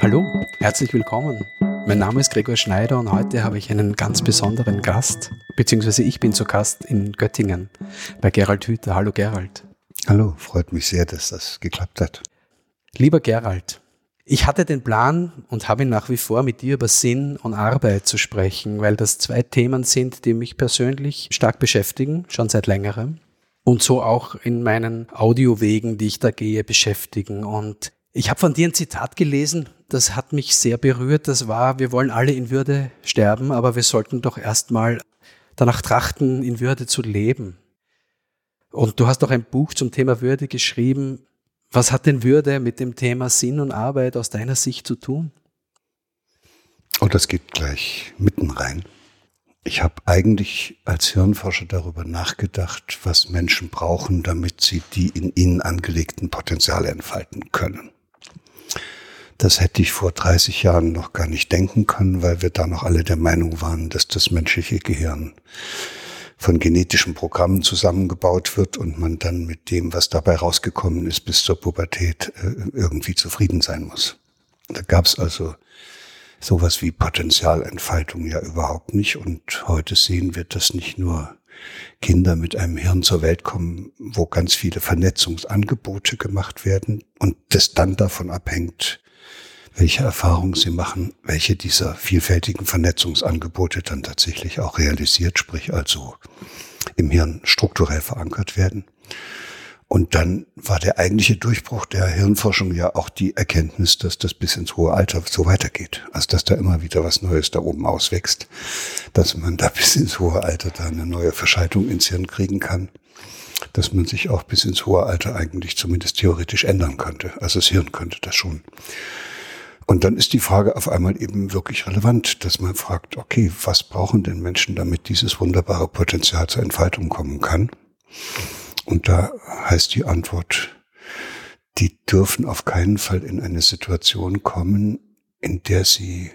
Hallo, herzlich willkommen. Mein Name ist Gregor Schneider und heute habe ich einen ganz besonderen Gast, beziehungsweise ich bin zu Gast in Göttingen bei Gerald Hüther. Hallo Gerald. Hallo, freut mich sehr, dass das geklappt hat. Lieber Gerald, ich hatte den Plan und habe ihn nach wie vor mit dir über Sinn und Arbeit zu sprechen, weil das zwei Themen sind, die mich persönlich stark beschäftigen, schon seit längerem. Und so auch in meinen Audiowegen, die ich da gehe, beschäftigen. Und ich habe von dir ein Zitat gelesen, das hat mich sehr berührt. Das war, wir wollen alle in Würde sterben, aber wir sollten doch erstmal danach trachten, in Würde zu leben. Und du hast auch ein Buch zum Thema Würde geschrieben. Was hat denn Würde mit dem Thema Sinn und Arbeit aus deiner Sicht zu tun? Oh, das geht gleich mitten rein. Ich habe eigentlich als Hirnforscher darüber nachgedacht, was Menschen brauchen, damit sie die in ihnen angelegten Potenziale entfalten können. Das hätte ich vor 30 Jahren noch gar nicht denken können, weil wir da noch alle der Meinung waren, dass das menschliche Gehirn von genetischen Programmen zusammengebaut wird und man dann mit dem, was dabei rausgekommen ist, bis zur Pubertät äh, irgendwie zufrieden sein muss. Da gab es also sowas wie Potenzialentfaltung ja überhaupt nicht. Und heute sehen wir, dass nicht nur Kinder mit einem Hirn zur Welt kommen, wo ganz viele Vernetzungsangebote gemacht werden und das dann davon abhängt, welche Erfahrungen sie machen, welche dieser vielfältigen Vernetzungsangebote dann tatsächlich auch realisiert, sprich also im Hirn strukturell verankert werden. Und dann war der eigentliche Durchbruch der Hirnforschung ja auch die Erkenntnis, dass das bis ins hohe Alter so weitergeht. Also dass da immer wieder was Neues da oben auswächst, dass man da bis ins hohe Alter da eine neue Verschaltung ins Hirn kriegen kann, dass man sich auch bis ins hohe Alter eigentlich zumindest theoretisch ändern könnte. Also das Hirn könnte das schon. Und dann ist die Frage auf einmal eben wirklich relevant, dass man fragt, okay, was brauchen denn Menschen, damit dieses wunderbare Potenzial zur Entfaltung kommen kann? Und da heißt die Antwort, die dürfen auf keinen Fall in eine Situation kommen, in der sie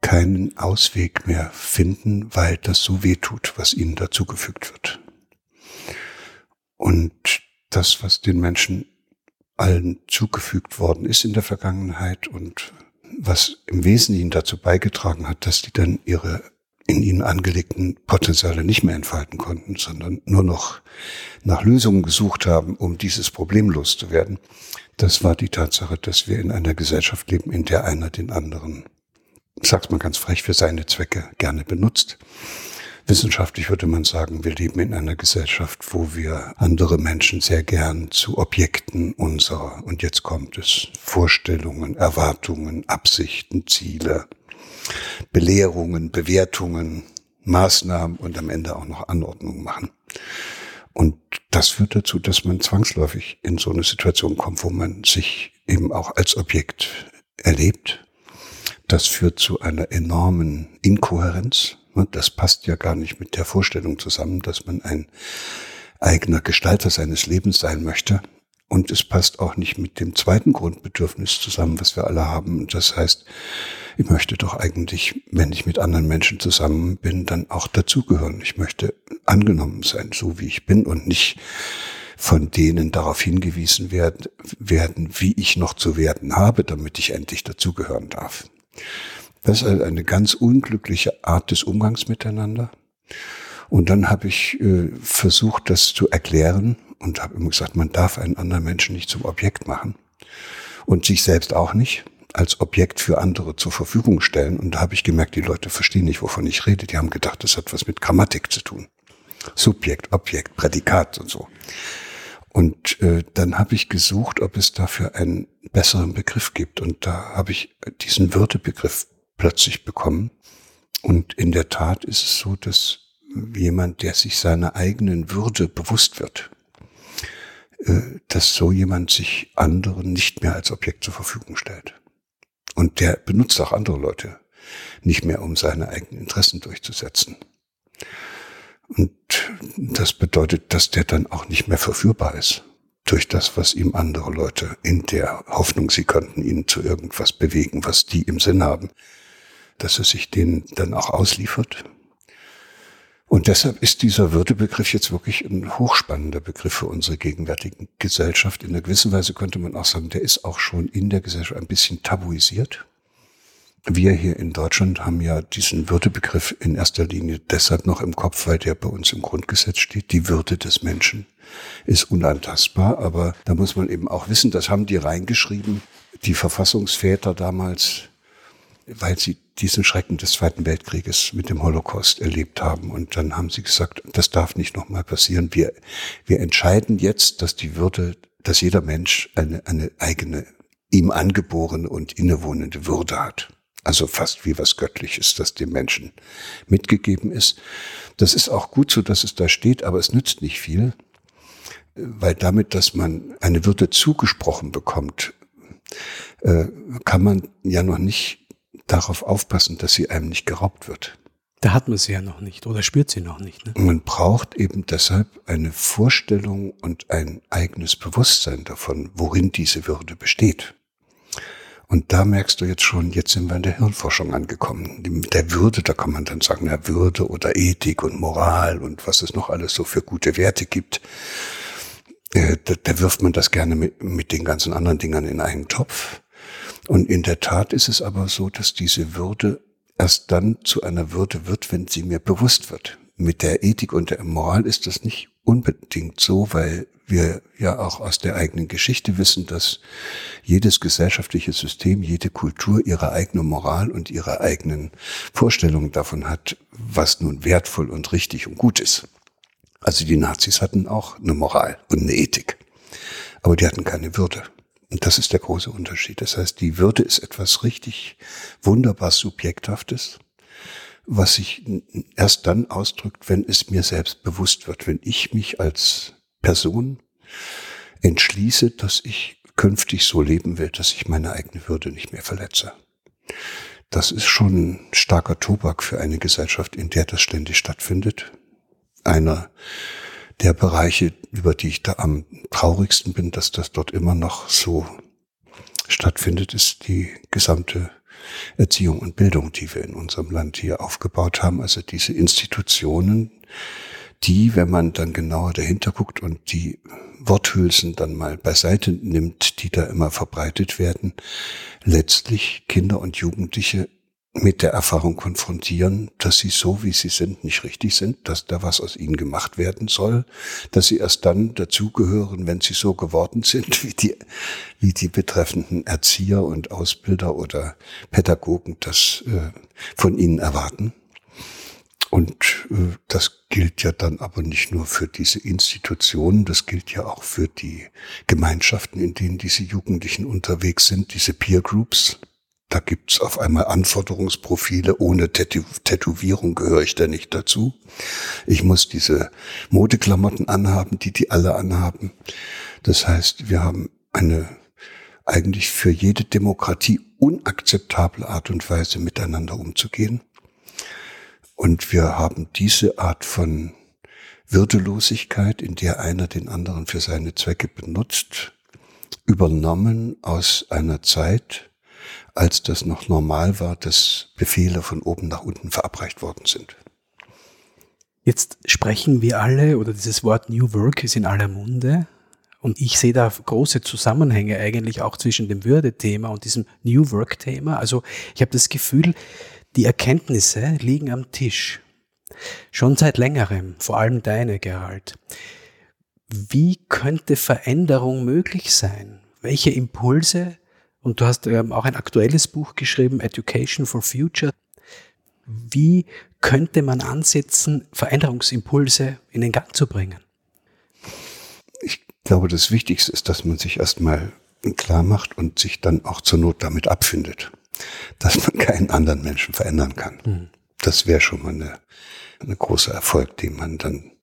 keinen Ausweg mehr finden, weil das so weh tut, was ihnen dazugefügt wird. Und das, was den Menschen allen zugefügt worden ist in der Vergangenheit und was im Wesentlichen dazu beigetragen hat, dass die dann ihre in ihnen angelegten Potenziale nicht mehr entfalten konnten, sondern nur noch nach Lösungen gesucht haben, um dieses Problem loszuwerden. Das war die Tatsache, dass wir in einer Gesellschaft leben, in der einer den anderen, sagt man ganz frech, für seine Zwecke gerne benutzt Wissenschaftlich würde man sagen, wir leben in einer Gesellschaft, wo wir andere Menschen sehr gern zu Objekten unserer, und jetzt kommt es, Vorstellungen, Erwartungen, Absichten, Ziele, Belehrungen, Bewertungen, Maßnahmen und am Ende auch noch Anordnungen machen. Und das führt dazu, dass man zwangsläufig in so eine Situation kommt, wo man sich eben auch als Objekt erlebt. Das führt zu einer enormen Inkohärenz, das passt ja gar nicht mit der Vorstellung zusammen, dass man ein eigener Gestalter seines Lebens sein möchte. Und es passt auch nicht mit dem zweiten Grundbedürfnis zusammen, was wir alle haben. Das heißt, ich möchte doch eigentlich, wenn ich mit anderen Menschen zusammen bin, dann auch dazugehören. Ich möchte angenommen sein, so wie ich bin und nicht von denen darauf hingewiesen werden, werden, wie ich noch zu werden habe, damit ich endlich dazugehören darf. Das ist eine ganz unglückliche Art des Umgangs miteinander. Und dann habe ich äh, versucht, das zu erklären und habe immer gesagt, man darf einen anderen Menschen nicht zum Objekt machen und sich selbst auch nicht als Objekt für andere zur Verfügung stellen. Und da habe ich gemerkt, die Leute verstehen nicht, wovon ich rede. Die haben gedacht, das hat was mit Grammatik zu tun. Subjekt, Objekt, Prädikat und so. Und äh, dann habe ich gesucht, ob es dafür einen besseren Begriff gibt. Und da habe ich diesen Würdebegriff plötzlich bekommen. Und in der Tat ist es so, dass jemand, der sich seiner eigenen Würde bewusst wird, äh, dass so jemand sich anderen nicht mehr als Objekt zur Verfügung stellt. Und der benutzt auch andere Leute nicht mehr, um seine eigenen Interessen durchzusetzen. Und das bedeutet, dass der dann auch nicht mehr verführbar ist durch das, was ihm andere Leute in der Hoffnung, sie könnten ihn zu irgendwas bewegen, was die im Sinn haben, dass er sich denen dann auch ausliefert. Und deshalb ist dieser Würdebegriff jetzt wirklich ein hochspannender Begriff für unsere gegenwärtige Gesellschaft. In einer gewissen Weise könnte man auch sagen, der ist auch schon in der Gesellschaft ein bisschen tabuisiert. Wir hier in Deutschland haben ja diesen Würdebegriff in erster Linie deshalb noch im Kopf, weil der bei uns im Grundgesetz steht. Die Würde des Menschen ist unantastbar. Aber da muss man eben auch wissen, das haben die reingeschrieben, die Verfassungsväter damals, weil sie diesen Schrecken des Zweiten Weltkrieges mit dem Holocaust erlebt haben. Und dann haben sie gesagt, das darf nicht nochmal passieren. Wir, wir entscheiden jetzt, dass die Würde, dass jeder Mensch eine, eine eigene, ihm angeborene und innewohnende Würde hat. Also fast wie was Göttliches, das dem Menschen mitgegeben ist. Das ist auch gut so, dass es da steht, aber es nützt nicht viel, weil damit, dass man eine Würde zugesprochen bekommt, äh, kann man ja noch nicht darauf aufpassen, dass sie einem nicht geraubt wird. Da hat man sie ja noch nicht oder spürt sie noch nicht. Ne? Man braucht eben deshalb eine Vorstellung und ein eigenes Bewusstsein davon, worin diese Würde besteht. Und da merkst du jetzt schon, jetzt sind wir in der Hirnforschung angekommen. Mit der Würde, da kann man dann sagen, ja, Würde oder Ethik und Moral und was es noch alles so für gute Werte gibt. Äh, da, da wirft man das gerne mit, mit den ganzen anderen Dingern in einen Topf. Und in der Tat ist es aber so, dass diese Würde erst dann zu einer Würde wird, wenn sie mir bewusst wird. Mit der Ethik und der Moral ist das nicht unbedingt so, weil wir ja auch aus der eigenen Geschichte wissen, dass jedes gesellschaftliche System, jede Kultur ihre eigene Moral und ihre eigenen Vorstellungen davon hat, was nun wertvoll und richtig und gut ist. Also die Nazis hatten auch eine Moral und eine Ethik, aber die hatten keine Würde. Und das ist der große Unterschied. Das heißt, die Würde ist etwas richtig wunderbar Subjekthaftes, was sich erst dann ausdrückt, wenn es mir selbst bewusst wird, wenn ich mich als Person entschließe, dass ich künftig so leben will, dass ich meine eigene Würde nicht mehr verletze. Das ist schon ein starker Tobak für eine Gesellschaft, in der das ständig stattfindet. Einer der Bereiche, über die ich da am traurigsten bin, dass das dort immer noch so stattfindet, ist die gesamte Erziehung und Bildung, die wir in unserem Land hier aufgebaut haben. Also diese Institutionen, die, wenn man dann genauer dahinter guckt und die Worthülsen dann mal beiseite nimmt, die da immer verbreitet werden, letztlich Kinder und Jugendliche mit der Erfahrung konfrontieren, dass sie so, wie sie sind, nicht richtig sind, dass da was aus ihnen gemacht werden soll, dass sie erst dann dazugehören, wenn sie so geworden sind, wie die, wie die betreffenden Erzieher und Ausbilder oder Pädagogen das äh, von ihnen erwarten. Und äh, das gilt ja dann aber nicht nur für diese Institutionen, das gilt ja auch für die Gemeinschaften, in denen diese Jugendlichen unterwegs sind, diese Peer Groups, da gibt's auf einmal Anforderungsprofile. Ohne Tätow Tätowierung gehöre ich da nicht dazu. Ich muss diese Modeklamotten anhaben, die die alle anhaben. Das heißt, wir haben eine eigentlich für jede Demokratie unakzeptable Art und Weise miteinander umzugehen. Und wir haben diese Art von Würdelosigkeit, in der einer den anderen für seine Zwecke benutzt, übernommen aus einer Zeit, als das noch normal war, dass Befehle von oben nach unten verabreicht worden sind. Jetzt sprechen wir alle, oder dieses Wort New Work ist in aller Munde. Und ich sehe da große Zusammenhänge eigentlich auch zwischen dem Würde-Thema und diesem New Work-Thema. Also ich habe das Gefühl, die Erkenntnisse liegen am Tisch. Schon seit längerem, vor allem deine, Gerald. Wie könnte Veränderung möglich sein? Welche Impulse und du hast ähm, auch ein aktuelles Buch geschrieben, Education for Future. Wie könnte man ansetzen, Veränderungsimpulse in den Gang zu bringen? Ich glaube, das Wichtigste ist, dass man sich erstmal klar macht und sich dann auch zur Not damit abfindet, dass man keinen anderen Menschen verändern kann. Mhm. Das wäre schon mal eine großer Erfolg, den man dann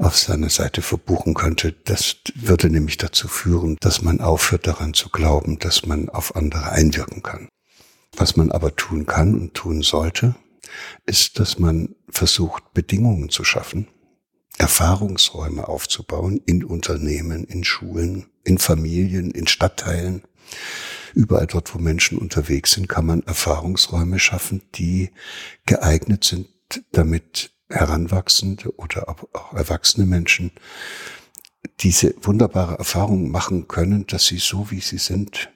auf seiner Seite verbuchen könnte. Das würde nämlich dazu führen, dass man aufhört daran zu glauben, dass man auf andere einwirken kann. Was man aber tun kann und tun sollte, ist, dass man versucht, Bedingungen zu schaffen, Erfahrungsräume aufzubauen in Unternehmen, in Schulen, in Familien, in Stadtteilen. Überall dort, wo Menschen unterwegs sind, kann man Erfahrungsräume schaffen, die geeignet sind, damit Heranwachsende oder auch erwachsene Menschen diese wunderbare Erfahrung machen können, dass sie so wie sie sind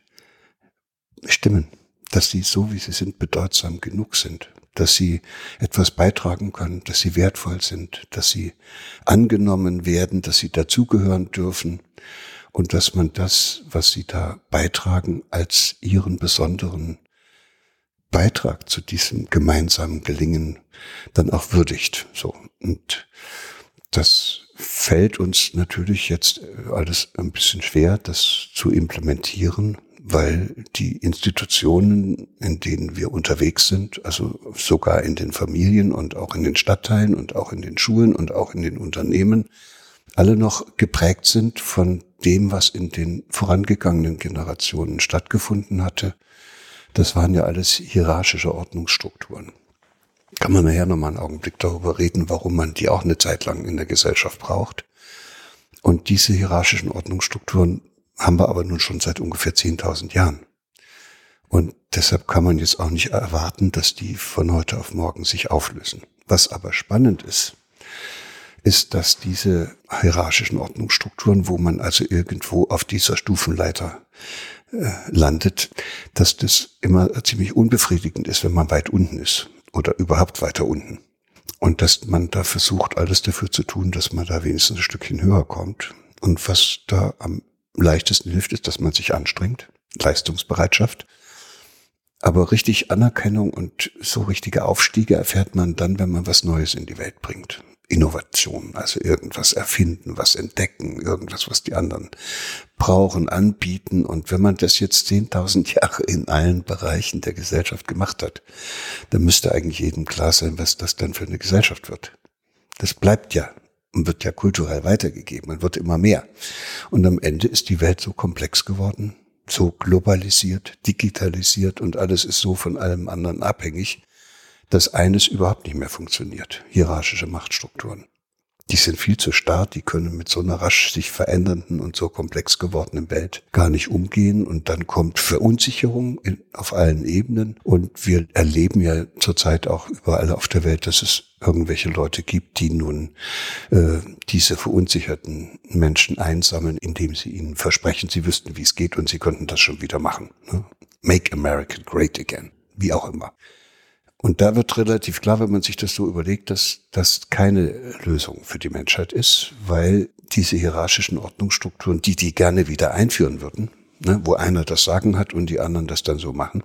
stimmen, dass sie so wie sie sind bedeutsam genug sind, dass sie etwas beitragen können, dass sie wertvoll sind, dass sie angenommen werden, dass sie dazugehören dürfen. Und dass man das, was sie da beitragen, als ihren besonderen Beitrag zu diesem gemeinsamen Gelingen dann auch würdigt. So. Und das fällt uns natürlich jetzt alles ein bisschen schwer, das zu implementieren, weil die Institutionen, in denen wir unterwegs sind, also sogar in den Familien und auch in den Stadtteilen und auch in den Schulen und auch in den Unternehmen, alle noch geprägt sind von dem, was in den vorangegangenen Generationen stattgefunden hatte. Das waren ja alles hierarchische Ordnungsstrukturen. Kann man nachher nochmal einen Augenblick darüber reden, warum man die auch eine Zeit lang in der Gesellschaft braucht. Und diese hierarchischen Ordnungsstrukturen haben wir aber nun schon seit ungefähr 10.000 Jahren. Und deshalb kann man jetzt auch nicht erwarten, dass die von heute auf morgen sich auflösen. Was aber spannend ist, ist, dass diese hierarchischen Ordnungsstrukturen, wo man also irgendwo auf dieser Stufenleiter äh, landet, dass das immer ziemlich unbefriedigend ist, wenn man weit unten ist oder überhaupt weiter unten. Und dass man da versucht, alles dafür zu tun, dass man da wenigstens ein Stückchen höher kommt. Und was da am leichtesten hilft, ist, dass man sich anstrengt, Leistungsbereitschaft. Aber richtig Anerkennung und so richtige Aufstiege erfährt man dann, wenn man was Neues in die Welt bringt. Innovation, also irgendwas erfinden, was entdecken, irgendwas, was die anderen brauchen, anbieten. Und wenn man das jetzt 10.000 Jahre in allen Bereichen der Gesellschaft gemacht hat, dann müsste eigentlich jedem klar sein, was das dann für eine Gesellschaft wird. Das bleibt ja und wird ja kulturell weitergegeben und wird immer mehr. Und am Ende ist die Welt so komplex geworden, so globalisiert, digitalisiert und alles ist so von allem anderen abhängig, dass eines überhaupt nicht mehr funktioniert. Hierarchische Machtstrukturen. Die sind viel zu starr, die können mit so einer rasch sich verändernden und so komplex gewordenen Welt gar nicht umgehen und dann kommt Verunsicherung in, auf allen Ebenen und wir erleben ja zurzeit auch überall auf der Welt, dass es irgendwelche Leute gibt, die nun äh, diese verunsicherten Menschen einsammeln, indem sie ihnen versprechen, sie wüssten, wie es geht und sie könnten das schon wieder machen. Ne? Make America Great Again, wie auch immer. Und da wird relativ klar, wenn man sich das so überlegt, dass das keine Lösung für die Menschheit ist, weil diese hierarchischen Ordnungsstrukturen, die die gerne wieder einführen würden, ne, wo einer das Sagen hat und die anderen das dann so machen,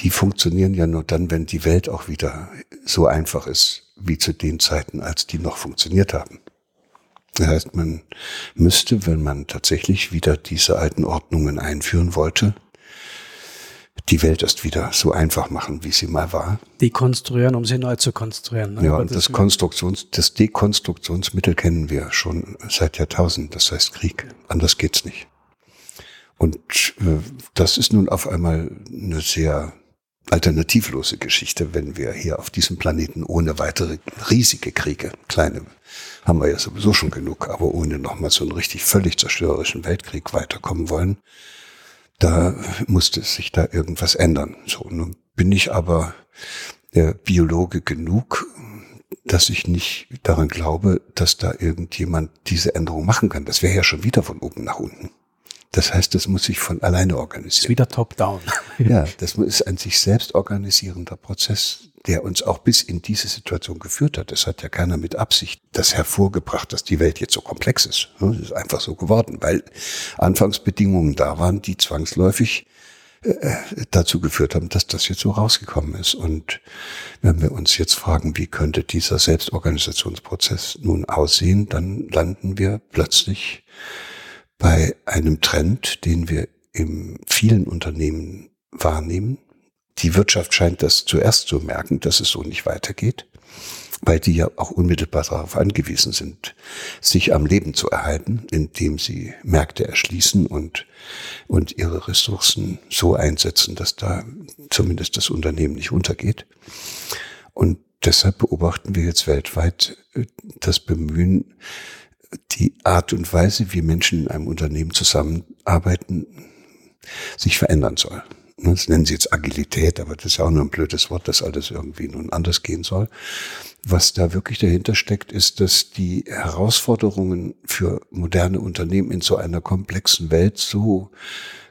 die funktionieren ja nur dann, wenn die Welt auch wieder so einfach ist, wie zu den Zeiten, als die noch funktioniert haben. Das heißt, man müsste, wenn man tatsächlich wieder diese alten Ordnungen einführen wollte, die Welt erst wieder so einfach machen, wie sie mal war. Dekonstruieren, um sie neu zu konstruieren. Ne? Ja, und das, das Konstruktions, das Dekonstruktionsmittel kennen wir schon seit Jahrtausenden, das heißt Krieg. Anders geht's nicht. Und äh, das ist nun auf einmal eine sehr alternativlose Geschichte, wenn wir hier auf diesem Planeten ohne weitere riesige Kriege, kleine haben wir ja sowieso schon genug, aber ohne nochmal so einen richtig völlig zerstörerischen Weltkrieg weiterkommen wollen da musste sich da irgendwas ändern. So, nun bin ich aber der Biologe genug, dass ich nicht daran glaube, dass da irgendjemand diese Änderung machen kann. Das wäre ja schon wieder von oben nach unten. Das heißt, das muss sich von alleine organisieren. Ist wieder top-down. ja, das ist ein sich selbst organisierender Prozess, der uns auch bis in diese Situation geführt hat. Es hat ja keiner mit Absicht das hervorgebracht, dass die Welt jetzt so komplex ist. Es ist einfach so geworden, weil Anfangsbedingungen da waren, die zwangsläufig äh, dazu geführt haben, dass das jetzt so rausgekommen ist. Und wenn wir uns jetzt fragen, wie könnte dieser Selbstorganisationsprozess nun aussehen, dann landen wir plötzlich bei einem Trend, den wir in vielen Unternehmen wahrnehmen. Die Wirtschaft scheint das zuerst zu merken, dass es so nicht weitergeht, weil die ja auch unmittelbar darauf angewiesen sind, sich am Leben zu erhalten, indem sie Märkte erschließen und, und ihre Ressourcen so einsetzen, dass da zumindest das Unternehmen nicht untergeht. Und deshalb beobachten wir jetzt weltweit äh, das Bemühen, die Art und Weise, wie Menschen in einem Unternehmen zusammenarbeiten, sich verändern soll. Das nennen sie jetzt Agilität, aber das ist ja auch nur ein blödes Wort, dass alles irgendwie nun anders gehen soll. Was da wirklich dahinter steckt, ist, dass die Herausforderungen für moderne Unternehmen in so einer komplexen Welt so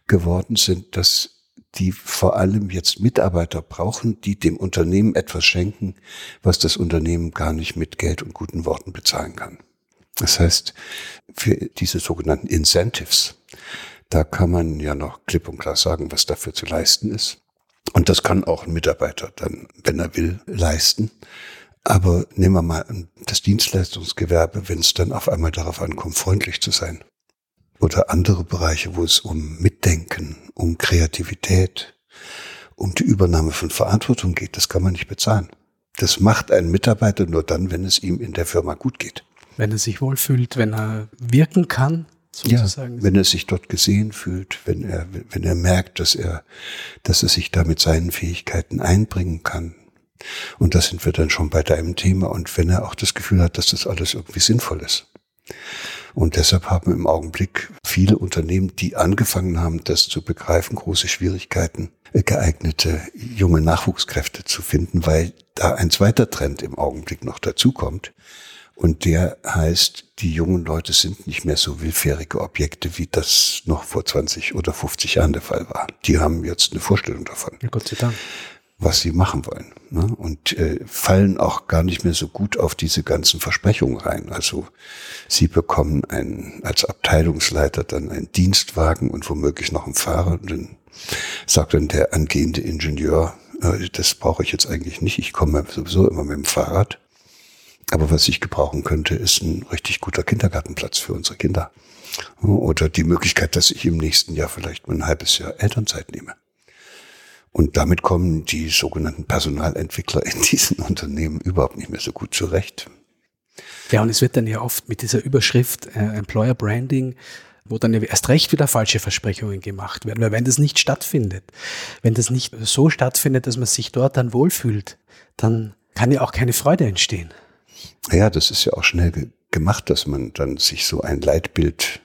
geworden sind, dass die vor allem jetzt Mitarbeiter brauchen, die dem Unternehmen etwas schenken, was das Unternehmen gar nicht mit Geld und guten Worten bezahlen kann. Das heißt, für diese sogenannten Incentives, da kann man ja noch klipp und klar sagen, was dafür zu leisten ist. Und das kann auch ein Mitarbeiter dann, wenn er will, leisten. Aber nehmen wir mal das Dienstleistungsgewerbe, wenn es dann auf einmal darauf ankommt, freundlich zu sein. Oder andere Bereiche, wo es um Mitdenken, um Kreativität, um die Übernahme von Verantwortung geht, das kann man nicht bezahlen. Das macht ein Mitarbeiter nur dann, wenn es ihm in der Firma gut geht. Wenn er sich wohlfühlt, wenn er wirken kann, sozusagen. Ja, wenn er sich dort gesehen fühlt, wenn er, wenn er merkt, dass er, dass er sich da mit seinen Fähigkeiten einbringen kann. Und da sind wir dann schon bei deinem Thema. Und wenn er auch das Gefühl hat, dass das alles irgendwie sinnvoll ist. Und deshalb haben im Augenblick viele Unternehmen, die angefangen haben, das zu begreifen, große Schwierigkeiten, geeignete junge Nachwuchskräfte zu finden, weil da ein zweiter Trend im Augenblick noch dazukommt. Und der heißt, die jungen Leute sind nicht mehr so willfährige Objekte, wie das noch vor 20 oder 50 Jahren der Fall war. Die haben jetzt eine Vorstellung davon. Ja, Gott sei Dank. Was sie machen wollen. Ne? Und äh, fallen auch gar nicht mehr so gut auf diese ganzen Versprechungen rein. Also sie bekommen einen, als Abteilungsleiter dann einen Dienstwagen und womöglich noch einen Fahrer. Und dann sagt dann der angehende Ingenieur, äh, das brauche ich jetzt eigentlich nicht, ich komme sowieso immer mit dem Fahrrad. Aber was ich gebrauchen könnte, ist ein richtig guter Kindergartenplatz für unsere Kinder. Oder die Möglichkeit, dass ich im nächsten Jahr vielleicht mal ein halbes Jahr Elternzeit nehme. Und damit kommen die sogenannten Personalentwickler in diesen Unternehmen überhaupt nicht mehr so gut zurecht. Ja, und es wird dann ja oft mit dieser Überschrift äh, Employer Branding, wo dann ja erst recht wieder falsche Versprechungen gemacht werden. Weil wenn das nicht stattfindet, wenn das nicht so stattfindet, dass man sich dort dann wohlfühlt, dann kann ja auch keine Freude entstehen. Ja, das ist ja auch schnell ge gemacht, dass man dann sich so ein Leitbild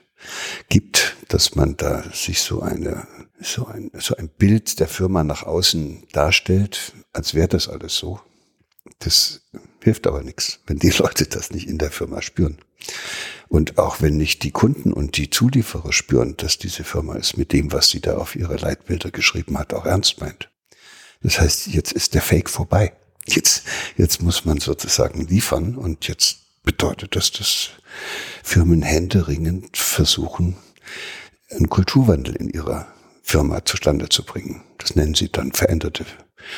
gibt, dass man da sich so eine so ein so ein Bild der Firma nach außen darstellt, als wäre das alles so. Das hilft aber nichts, wenn die Leute das nicht in der Firma spüren. Und auch wenn nicht die Kunden und die Zulieferer spüren, dass diese Firma es mit dem, was sie da auf ihre Leitbilder geschrieben hat, auch ernst meint. Das heißt, jetzt ist der Fake vorbei. Jetzt, jetzt muss man sozusagen liefern und jetzt bedeutet das, dass Firmen händeringend versuchen, einen Kulturwandel in ihrer Firma zustande zu bringen. Das nennen sie dann veränderte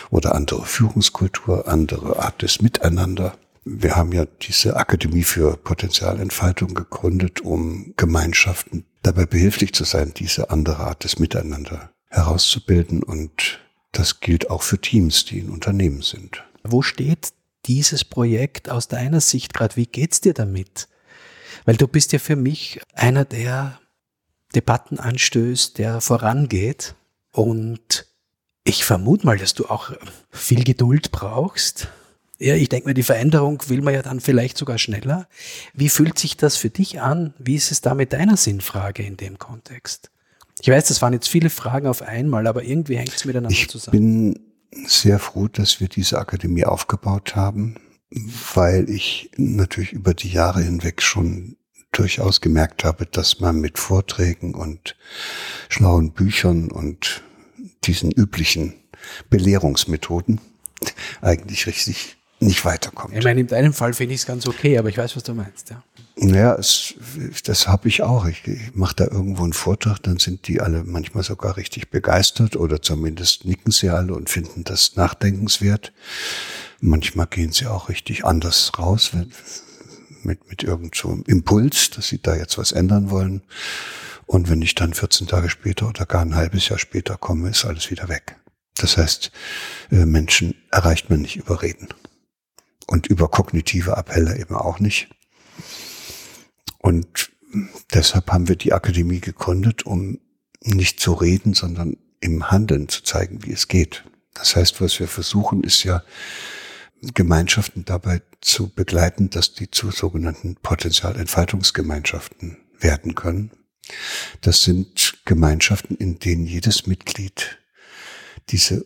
oder andere Führungskultur, andere Art des Miteinander. Wir haben ja diese Akademie für Potenzialentfaltung gegründet, um Gemeinschaften dabei behilflich zu sein, diese andere Art des Miteinander herauszubilden. Und das gilt auch für Teams, die in Unternehmen sind. Wo steht dieses Projekt aus deiner Sicht gerade? Wie geht's dir damit? Weil du bist ja für mich einer, der Debatten anstößt, der vorangeht. Und ich vermute mal, dass du auch viel Geduld brauchst. Ja, ich denke mir, die Veränderung will man ja dann vielleicht sogar schneller. Wie fühlt sich das für dich an? Wie ist es da mit deiner Sinnfrage in dem Kontext? Ich weiß, das waren jetzt viele Fragen auf einmal, aber irgendwie hängt es miteinander ich zusammen. Ich bin sehr froh, dass wir diese Akademie aufgebaut haben, weil ich natürlich über die Jahre hinweg schon durchaus gemerkt habe, dass man mit Vorträgen und schlauen Büchern und diesen üblichen Belehrungsmethoden eigentlich richtig nicht weiterkommt. Ich meine, in deinem Fall finde ich es ganz okay, aber ich weiß, was du meinst, ja. Ja, es, das habe ich auch. Ich, ich mache da irgendwo einen Vortrag, dann sind die alle manchmal sogar richtig begeistert oder zumindest nicken sie alle und finden das nachdenkenswert. Manchmal gehen sie auch richtig anders raus mit, mit irgendeinem so Impuls, dass sie da jetzt was ändern wollen. Und wenn ich dann 14 Tage später oder gar ein halbes Jahr später komme, ist alles wieder weg. Das heißt, äh, Menschen erreicht man nicht über Reden. Und über kognitive Appelle eben auch nicht. Und deshalb haben wir die Akademie gegründet, um nicht zu reden, sondern im Handeln zu zeigen, wie es geht. Das heißt, was wir versuchen, ist ja, Gemeinschaften dabei zu begleiten, dass die zu sogenannten Potenzialentfaltungsgemeinschaften werden können. Das sind Gemeinschaften, in denen jedes Mitglied diese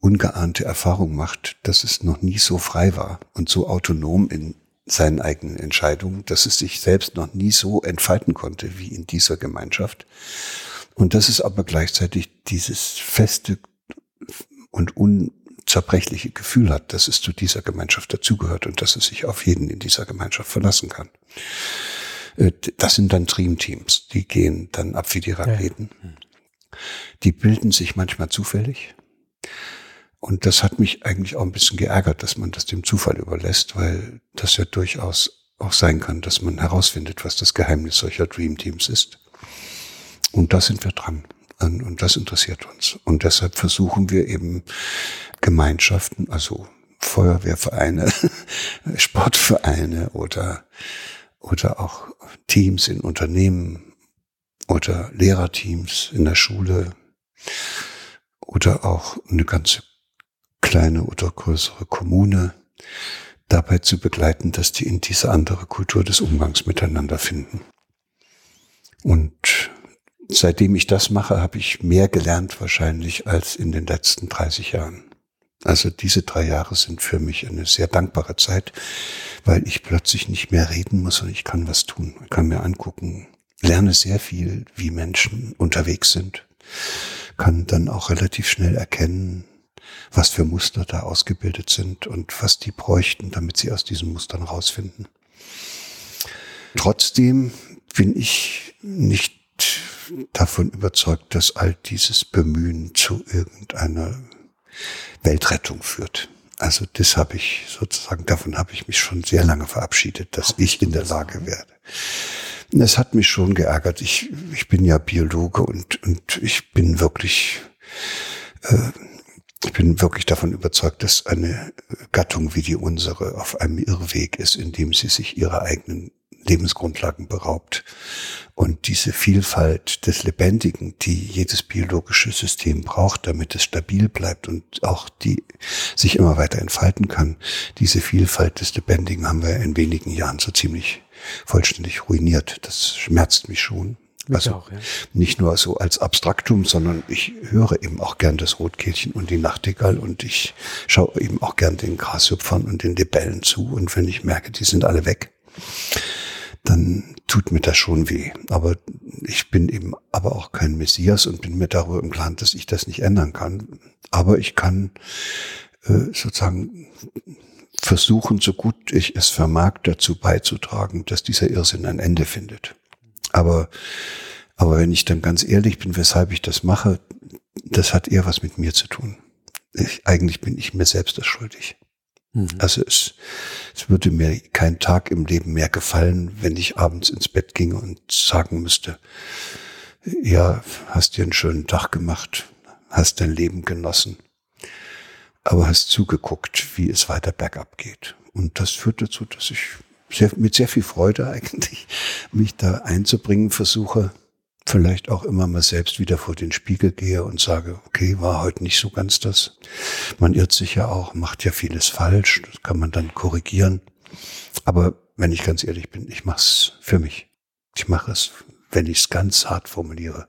ungeahnte Erfahrung macht, dass es noch nie so frei war und so autonom in seinen eigenen Entscheidungen, dass es sich selbst noch nie so entfalten konnte wie in dieser Gemeinschaft. Und dass es aber gleichzeitig dieses feste und unzerbrechliche Gefühl hat, dass es zu dieser Gemeinschaft dazugehört und dass es sich auf jeden in dieser Gemeinschaft verlassen kann. Äh, das sind dann Dreamteams, die gehen dann ab wie die Raketen. Die bilden sich manchmal zufällig. Und das hat mich eigentlich auch ein bisschen geärgert, dass man das dem Zufall überlässt, weil das ja durchaus auch sein kann, dass man herausfindet, was das Geheimnis solcher Dreamteams ist. Und da sind wir dran. Und das interessiert uns. Und deshalb versuchen wir eben Gemeinschaften, also Feuerwehrvereine, Sportvereine oder, oder auch Teams in Unternehmen oder Lehrerteams in der Schule oder auch eine ganze kleine oder größere Kommune dabei zu begleiten, dass die in diese andere Kultur des Umgangs miteinander finden. Und seitdem ich das mache, habe ich mehr gelernt wahrscheinlich als in den letzten 30 Jahren. Also diese drei Jahre sind für mich eine sehr dankbare Zeit, weil ich plötzlich nicht mehr reden muss und ich kann was tun. Kann mir angucken, lerne sehr viel, wie Menschen unterwegs sind, kann dann auch relativ schnell erkennen, was für Muster da ausgebildet sind und was die bräuchten, damit sie aus diesen Mustern rausfinden. Trotzdem bin ich nicht davon überzeugt, dass all dieses Bemühen zu irgendeiner Weltrettung führt. Also das habe ich sozusagen, davon habe ich mich schon sehr lange verabschiedet, dass ich in der Lage werde. Es hat mich schon geärgert. Ich, ich bin ja Biologe und, und ich bin wirklich, äh, ich bin wirklich davon überzeugt, dass eine Gattung wie die unsere auf einem Irrweg ist, indem sie sich ihrer eigenen Lebensgrundlagen beraubt. Und diese Vielfalt des Lebendigen, die jedes biologische System braucht, damit es stabil bleibt und auch die sich immer weiter entfalten kann, diese Vielfalt des Lebendigen haben wir in wenigen Jahren so ziemlich vollständig ruiniert. Das schmerzt mich schon. Mich also auch, ja. nicht nur so als Abstraktum, sondern ich höre eben auch gern das Rotkehlchen und die Nachtigall und ich schaue eben auch gern den Grashüpfern und den Libellen zu und wenn ich merke, die sind alle weg, dann tut mir das schon weh. Aber ich bin eben aber auch kein Messias und bin mir darüber im Klaren, dass ich das nicht ändern kann. Aber ich kann äh, sozusagen versuchen, so gut ich es vermag, dazu beizutragen, dass dieser Irrsinn ein Ende findet. Aber, aber wenn ich dann ganz ehrlich bin, weshalb ich das mache, das hat eher was mit mir zu tun. Ich, eigentlich bin ich mir selbst das schuldig. Mhm. Also es, es würde mir kein Tag im Leben mehr gefallen, wenn ich abends ins Bett ginge und sagen müsste, ja, hast dir einen schönen Tag gemacht, hast dein Leben genossen, aber hast zugeguckt, wie es weiter bergab geht. Und das führt dazu, dass ich sehr, mit sehr viel Freude eigentlich mich da einzubringen versuche, vielleicht auch immer mal selbst wieder vor den Spiegel gehe und sage, okay, war heute nicht so ganz das. Man irrt sich ja auch, macht ja vieles falsch, das kann man dann korrigieren. Aber wenn ich ganz ehrlich bin, ich mache es für mich. Ich mache es, wenn ich es ganz hart formuliere,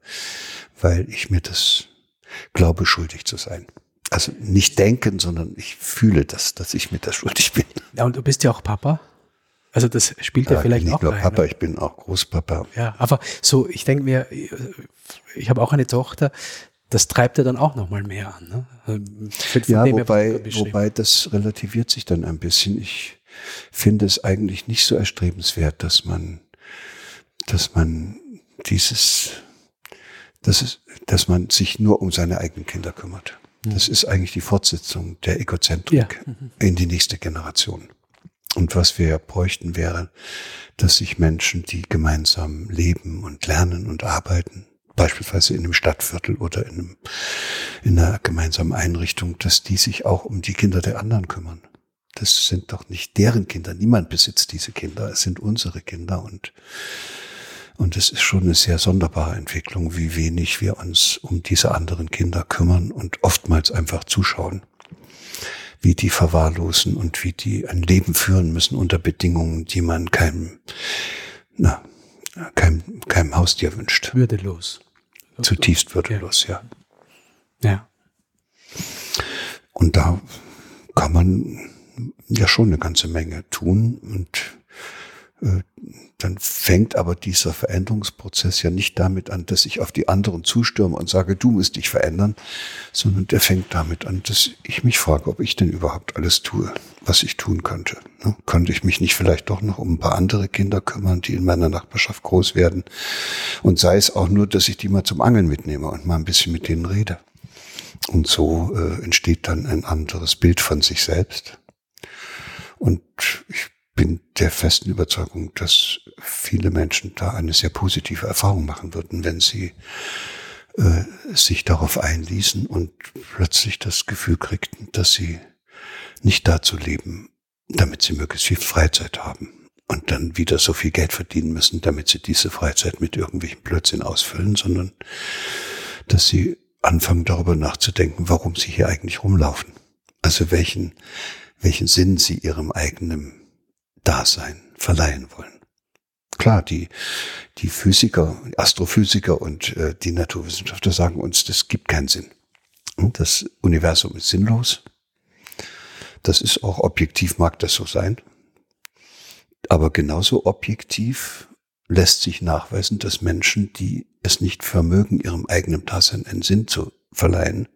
weil ich mir das glaube, schuldig zu sein. Also nicht denken, sondern ich fühle das, dass ich mir das schuldig bin. Ja, und du bist ja auch Papa. Also das spielt ja, ja vielleicht nicht auch nur rein, Papa, ne? ich bin auch Großpapa. Ja, aber so, ich denke mir, ich habe auch eine Tochter, das treibt ja dann auch nochmal mehr an. Ne? Ja, wobei, wobei das relativiert sich dann ein bisschen. Ich finde es eigentlich nicht so erstrebenswert, dass man, dass man dieses, dass, es, dass man sich nur um seine eigenen Kinder kümmert. Das ist eigentlich die Fortsetzung der Egozentrik ja. in die nächste Generation. Und was wir bräuchten wäre, dass sich Menschen, die gemeinsam leben und lernen und arbeiten, beispielsweise in einem Stadtviertel oder in, einem, in einer gemeinsamen Einrichtung, dass die sich auch um die Kinder der anderen kümmern. Das sind doch nicht deren Kinder. Niemand besitzt diese Kinder. Es sind unsere Kinder und und es ist schon eine sehr sonderbare Entwicklung, wie wenig wir uns um diese anderen Kinder kümmern und oftmals einfach zuschauen wie die verwahrlosen und wie die ein Leben führen müssen unter Bedingungen, die man keinem, na, keinem, keinem Haustier wünscht. Würdelos. Zutiefst würdelos, ja. Ja. Und da kann man ja schon eine ganze Menge tun und dann fängt aber dieser Veränderungsprozess ja nicht damit an, dass ich auf die anderen zustürme und sage, du musst dich verändern, sondern der fängt damit an, dass ich mich frage, ob ich denn überhaupt alles tue, was ich tun könnte. Ne? Könnte ich mich nicht vielleicht doch noch um ein paar andere Kinder kümmern, die in meiner Nachbarschaft groß werden? Und sei es auch nur, dass ich die mal zum Angeln mitnehme und mal ein bisschen mit denen rede. Und so äh, entsteht dann ein anderes Bild von sich selbst. Und ich bin der festen Überzeugung, dass viele Menschen da eine sehr positive Erfahrung machen würden, wenn sie äh, sich darauf einließen und plötzlich das Gefühl kriegten, dass sie nicht dazu leben, damit sie möglichst viel Freizeit haben und dann wieder so viel Geld verdienen müssen, damit sie diese Freizeit mit irgendwelchen Blödsinn ausfüllen, sondern dass sie anfangen darüber nachzudenken, warum sie hier eigentlich rumlaufen. Also welchen, welchen Sinn sie ihrem eigenen Dasein verleihen wollen. Klar, die, die Physiker, Astrophysiker und äh, die Naturwissenschaftler sagen uns, das gibt keinen Sinn. Das Universum ist sinnlos. Das ist auch objektiv, mag das so sein. Aber genauso objektiv lässt sich nachweisen, dass Menschen, die es nicht vermögen, ihrem eigenen Dasein einen Sinn zu verleihen,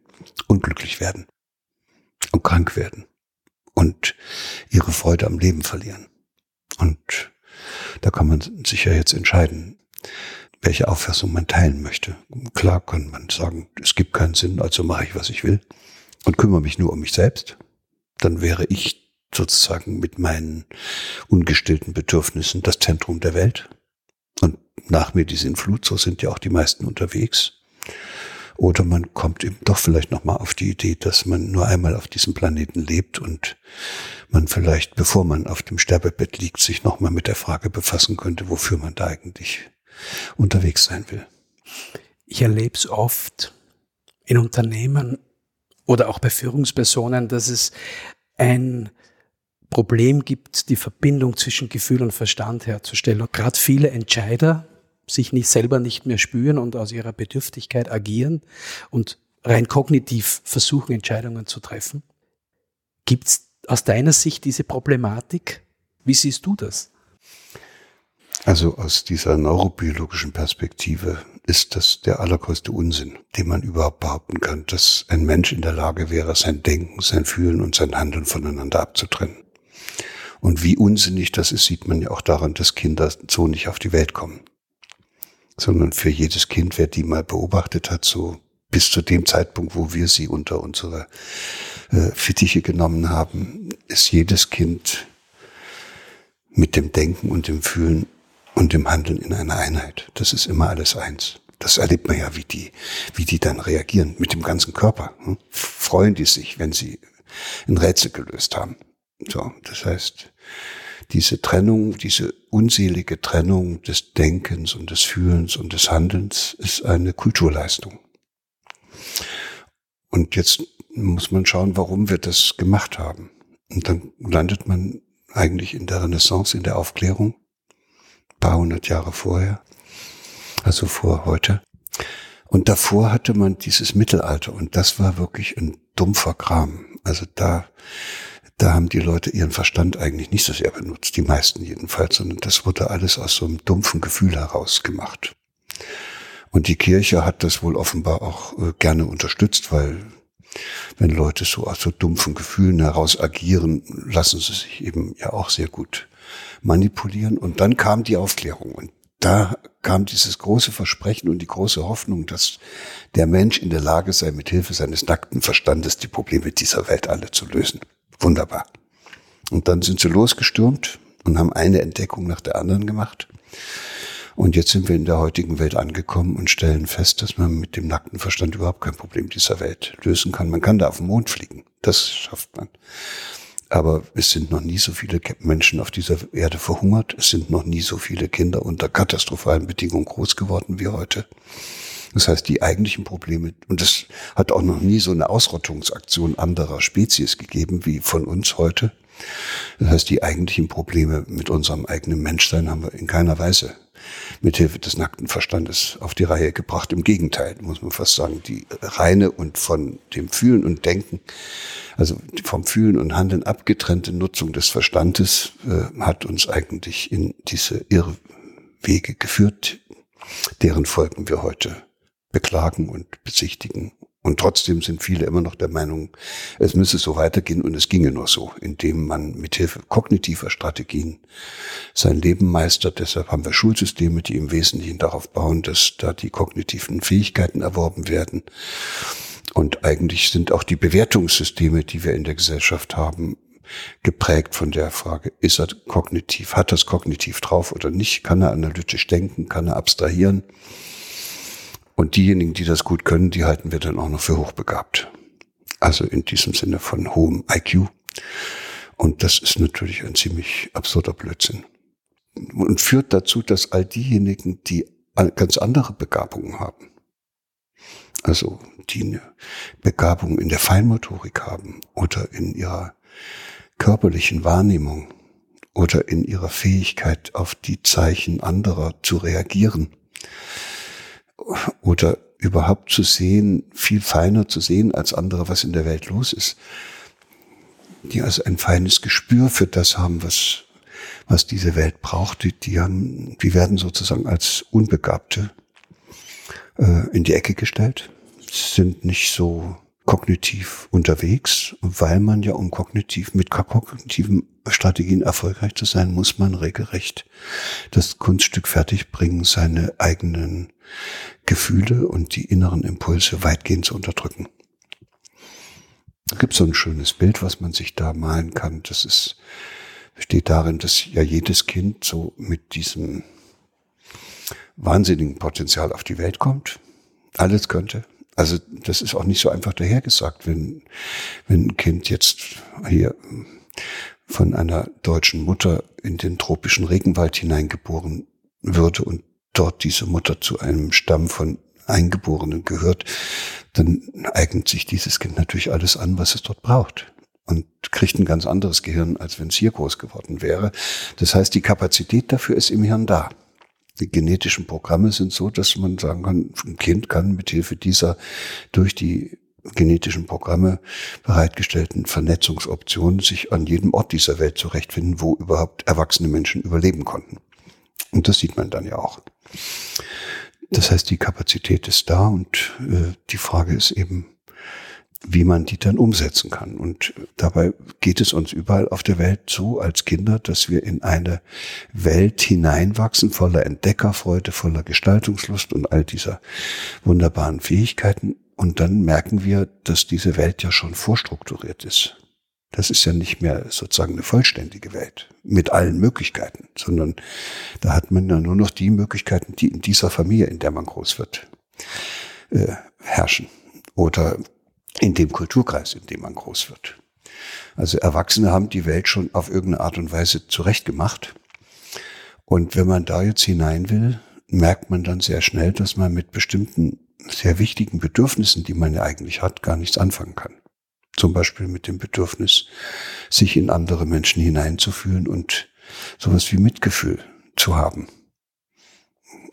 unglücklich werden und krank werden und ihre Freude am Leben verlieren. Und da kann man sich ja jetzt entscheiden, welche Auffassung man teilen möchte. Klar kann man sagen, es gibt keinen Sinn, also mache ich, was ich will und kümmere mich nur um mich selbst. Dann wäre ich sozusagen mit meinen ungestillten Bedürfnissen das Zentrum der Welt. Und nach mir die Sinnflut, so sind ja auch die meisten unterwegs. Oder man kommt eben doch vielleicht nochmal auf die Idee, dass man nur einmal auf diesem Planeten lebt und man vielleicht, bevor man auf dem Sterbebett liegt, sich nochmal mit der Frage befassen könnte, wofür man da eigentlich unterwegs sein will. Ich erlebe es oft in Unternehmen oder auch bei Führungspersonen, dass es ein Problem gibt, die Verbindung zwischen Gefühl und Verstand herzustellen. Und gerade viele Entscheider sich nicht selber nicht mehr spüren und aus ihrer Bedürftigkeit agieren und rein kognitiv versuchen, Entscheidungen zu treffen. Gibt es aus deiner Sicht diese Problematik? Wie siehst du das? Also aus dieser neurobiologischen Perspektive ist das der allergrößte Unsinn, den man überhaupt behaupten kann, dass ein Mensch in der Lage wäre, sein Denken, sein Fühlen und sein Handeln voneinander abzutrennen. Und wie unsinnig das ist, sieht man ja auch daran, dass Kinder so nicht auf die Welt kommen sondern für jedes Kind, wer die mal beobachtet hat, so bis zu dem Zeitpunkt, wo wir sie unter unsere äh, Fittiche genommen haben, ist jedes Kind mit dem Denken und dem Fühlen und dem Handeln in einer Einheit. Das ist immer alles eins. Das erlebt man ja, wie die, wie die dann reagieren mit dem ganzen Körper. Hm? Freuen die sich, wenn sie ein Rätsel gelöst haben. So, das heißt, diese Trennung, diese unselige Trennung des Denkens und des Fühlens und des Handelns ist eine Kulturleistung. Und jetzt muss man schauen, warum wir das gemacht haben. Und dann landet man eigentlich in der Renaissance, in der Aufklärung, ein paar hundert Jahre vorher, also vor heute. Und davor hatte man dieses Mittelalter und das war wirklich ein dumpfer Kram. Also da da haben die Leute ihren Verstand eigentlich nicht so sehr benutzt, die meisten jedenfalls, sondern das wurde alles aus so einem dumpfen Gefühl heraus gemacht. Und die Kirche hat das wohl offenbar auch äh, gerne unterstützt, weil wenn Leute so aus so dumpfen Gefühlen heraus agieren, lassen sie sich eben ja auch sehr gut manipulieren. Und dann kam die Aufklärung und da kam dieses große Versprechen und die große Hoffnung, dass der Mensch in der Lage sei, mit Hilfe seines nackten Verstandes die Probleme dieser Welt alle zu lösen. Wunderbar. Und dann sind sie losgestürmt und haben eine Entdeckung nach der anderen gemacht. Und jetzt sind wir in der heutigen Welt angekommen und stellen fest, dass man mit dem nackten Verstand überhaupt kein Problem dieser Welt lösen kann. Man kann da auf den Mond fliegen. Das schafft man. Aber es sind noch nie so viele Menschen auf dieser Erde verhungert. Es sind noch nie so viele Kinder unter katastrophalen Bedingungen groß geworden wie heute. Das heißt, die eigentlichen Probleme, und es hat auch noch nie so eine Ausrottungsaktion anderer Spezies gegeben wie von uns heute. Das heißt, die eigentlichen Probleme mit unserem eigenen Menschsein haben wir in keiner Weise mithilfe des nackten Verstandes auf die Reihe gebracht. Im Gegenteil, muss man fast sagen, die reine und von dem Fühlen und Denken, also vom Fühlen und Handeln abgetrennte Nutzung des Verstandes äh, hat uns eigentlich in diese Irrwege geführt, deren Folgen wir heute beklagen und besichtigen und trotzdem sind viele immer noch der Meinung, es müsse so weitergehen und es ginge nur so, indem man mithilfe kognitiver Strategien sein Leben meistert. Deshalb haben wir Schulsysteme, die im Wesentlichen darauf bauen, dass da die kognitiven Fähigkeiten erworben werden. Und eigentlich sind auch die Bewertungssysteme, die wir in der Gesellschaft haben, geprägt von der Frage, ist er kognitiv, hat er es kognitiv drauf oder nicht, kann er analytisch denken, kann er abstrahieren. Und diejenigen, die das gut können, die halten wir dann auch noch für hochbegabt. Also in diesem Sinne von hohem IQ. Und das ist natürlich ein ziemlich absurder Blödsinn. Und führt dazu, dass all diejenigen, die ganz andere Begabungen haben, also die eine Begabung in der Feinmotorik haben oder in ihrer körperlichen Wahrnehmung oder in ihrer Fähigkeit auf die Zeichen anderer zu reagieren, oder überhaupt zu sehen, viel feiner zu sehen als andere, was in der Welt los ist. Die also ein feines Gespür für das haben, was, was diese Welt braucht. Die, die haben, die werden sozusagen als Unbegabte äh, in die Ecke gestellt, sind nicht so kognitiv unterwegs, weil man ja um kognitiv mit kognitiven Strategien erfolgreich zu sein, muss man regelrecht das Kunststück fertigbringen, seine eigenen Gefühle und die inneren Impulse weitgehend zu unterdrücken. Es gibt so ein schönes Bild, was man sich da malen kann. Das ist, besteht darin, dass ja jedes Kind so mit diesem wahnsinnigen Potenzial auf die Welt kommt. Alles könnte, also das ist auch nicht so einfach dahergesagt, wenn, wenn ein Kind jetzt hier von einer deutschen Mutter in den tropischen Regenwald hineingeboren würde und dort diese Mutter zu einem Stamm von Eingeborenen gehört, dann eignet sich dieses Kind natürlich alles an, was es dort braucht und kriegt ein ganz anderes Gehirn, als wenn es hier groß geworden wäre. Das heißt, die Kapazität dafür ist im Hirn da. Die genetischen Programme sind so, dass man sagen kann, ein Kind kann mit Hilfe dieser durch die genetischen Programme bereitgestellten Vernetzungsoptionen sich an jedem Ort dieser Welt zurechtfinden, wo überhaupt erwachsene Menschen überleben konnten. Und das sieht man dann ja auch. Das heißt, die Kapazität ist da und äh, die Frage ist eben, wie man die dann umsetzen kann. Und dabei geht es uns überall auf der Welt so als Kinder, dass wir in eine Welt hineinwachsen, voller Entdeckerfreude, voller Gestaltungslust und all dieser wunderbaren Fähigkeiten. Und dann merken wir, dass diese Welt ja schon vorstrukturiert ist. Das ist ja nicht mehr sozusagen eine vollständige Welt mit allen Möglichkeiten, sondern da hat man ja nur noch die Möglichkeiten, die in dieser Familie, in der man groß wird, äh, herrschen. Oder in dem Kulturkreis, in dem man groß wird. Also Erwachsene haben die Welt schon auf irgendeine Art und Weise zurechtgemacht. Und wenn man da jetzt hinein will, merkt man dann sehr schnell, dass man mit bestimmten sehr wichtigen Bedürfnissen, die man ja eigentlich hat, gar nichts anfangen kann. Zum Beispiel mit dem Bedürfnis, sich in andere Menschen hineinzufühlen und sowas wie Mitgefühl zu haben.